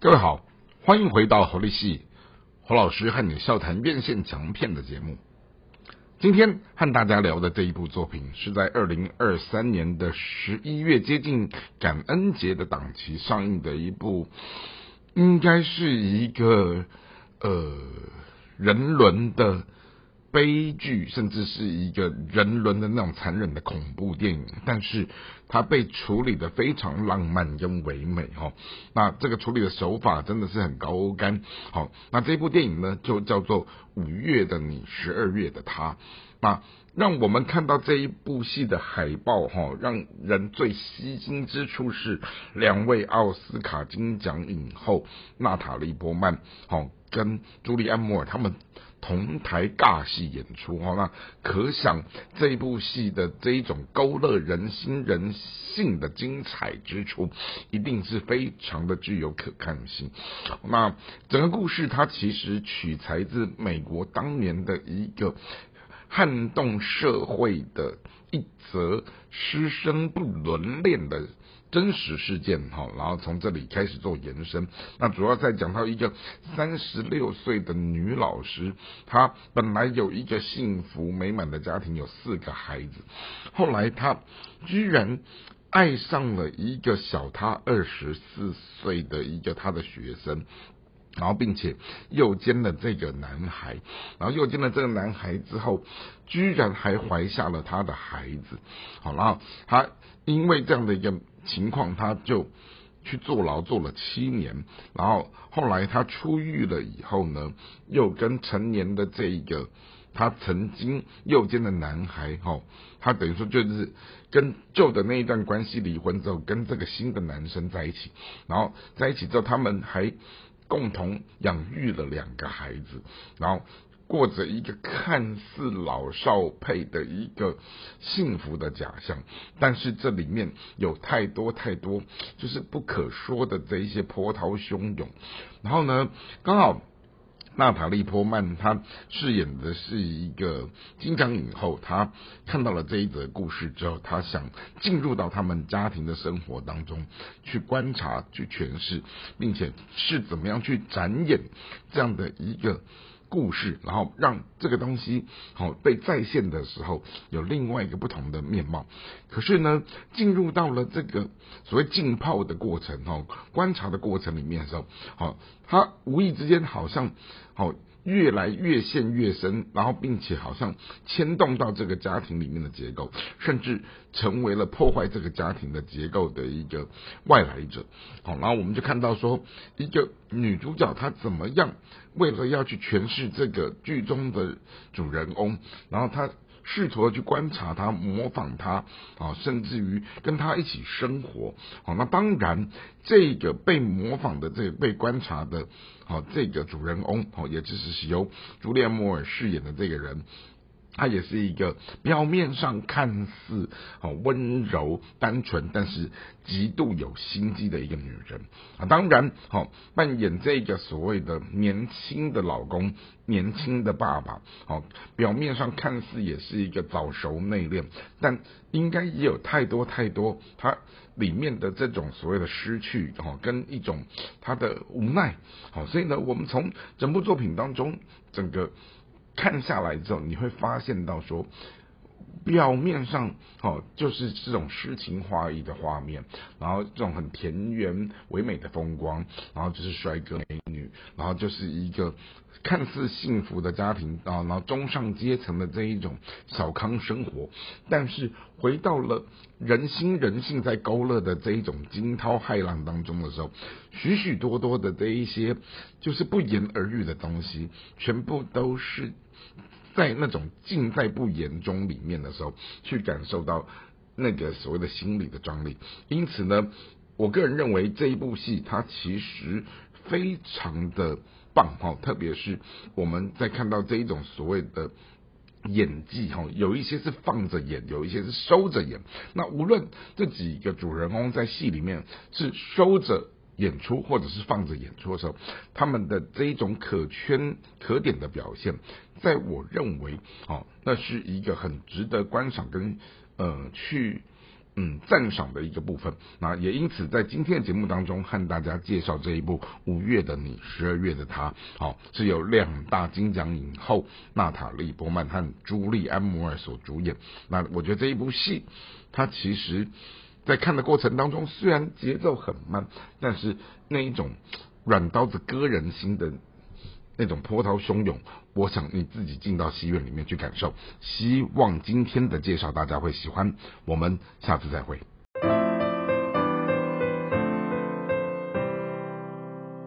各位好，欢迎回到侯立戏侯老师和你笑谈院线强片的节目。今天和大家聊的这一部作品，是在二零二三年的十一月接近感恩节的档期上映的一部，应该是一个呃人伦的。悲剧，甚至是一个人伦的那种残忍的恐怖电影，但是它被处理的非常浪漫跟唯美哈。那这个处理的手法真的是很高干。好，那这部电影呢，就叫做《五月的你，十二月的他》。那让我们看到这一部戏的海报哈，让人最吸睛之处是两位奥斯卡金奖影后娜塔莉波曼好跟朱莉安摩尔他们。同台尬戏演出，哈，那可想这部戏的这一种勾勒人心人性的精彩之处，一定是非常的具有可看性。那整个故事它其实取材自美国当年的一个撼动社会的一则师生不伦恋的。真实事件哈，然后从这里开始做延伸。那主要在讲到一个三十六岁的女老师，她本来有一个幸福美满的家庭，有四个孩子，后来她居然爱上了一个小她二十四岁的一个她的学生，然后并且诱奸了这个男孩，然后诱奸了这个男孩之后，居然还怀下了他的孩子。好，然后他因为这样的一个。情况，他就去坐牢坐了七年，然后后来他出狱了以后呢，又跟成年的这一个他曾经诱奸的男孩，哈，他等于说就是跟旧的那一段关系离婚之后，跟这个新的男生在一起，然后在一起之后，他们还共同养育了两个孩子，然后。过着一个看似老少配的一个幸福的假象，但是这里面有太多太多就是不可说的这一些波涛汹涌。然后呢，刚好娜塔莉波曼她饰演的是一个金奖影后，她看到了这一则故事之后，她想进入到他们家庭的生活当中去观察、去诠释，并且是怎么样去展演这样的一个。故事，然后让这个东西好被再现的时候，有另外一个不同的面貌。可是呢，进入到了这个所谓浸泡的过程哦，观察的过程里面的时候，好，他无意之间好像好。越来越陷越深，然后并且好像牵动到这个家庭里面的结构，甚至成为了破坏这个家庭的结构的一个外来者。好，然后我们就看到说，一个女主角她怎么样，为了要去诠释这个剧中的主人公，然后她。试图的去观察他，模仿他，啊，甚至于跟他一起生活，好，那当然，这个被模仿的，这个被观察的，好，这个主人翁，好，也就是由朱丽安·摩尔饰演的这个人。她也是一个表面上看似好温柔单纯，但是极度有心机的一个女人啊。当然，好扮演这个所谓的年轻的老公、年轻的爸爸，好表面上看似也是一个早熟内敛，但应该也有太多太多他里面的这种所谓的失去，哈，跟一种他的无奈。好，所以呢，我们从整部作品当中整个。看下来之后，你会发现到说，表面上哦，就是这种诗情画意的画面，然后这种很田园唯美的风光，然后就是帅哥美女，然后就是一个看似幸福的家庭啊，然后中上阶层的这一种小康生活，但是回到了人心人性在勾勒的这一种惊涛骇浪当中的时候，许许多多的这一些就是不言而喻的东西，全部都是。在那种尽在不言中里面的时候，去感受到那个所谓的心理的张力。因此呢，我个人认为这一部戏它其实非常的棒哈，特别是我们在看到这一种所谓的演技哈，有一些是放着演，有一些是收着演。那无论这几个主人公在戏里面是收着。演出或者是放着演出的时候，他们的这一种可圈可点的表现，在我认为，哦，那是一个很值得观赏跟呃去嗯赞赏的一个部分。那也因此在今天的节目当中，和大家介绍这一部《五月的你，十二月的他》，好是由两大金奖影后娜塔莉波曼和朱莉安摩尔所主演。那我觉得这一部戏，它其实。在看的过程当中，虽然节奏很慢，但是那一种软刀子割人心的那种波涛汹涌，我想你自己进到戏院里面去感受。希望今天的介绍大家会喜欢，我们下次再会。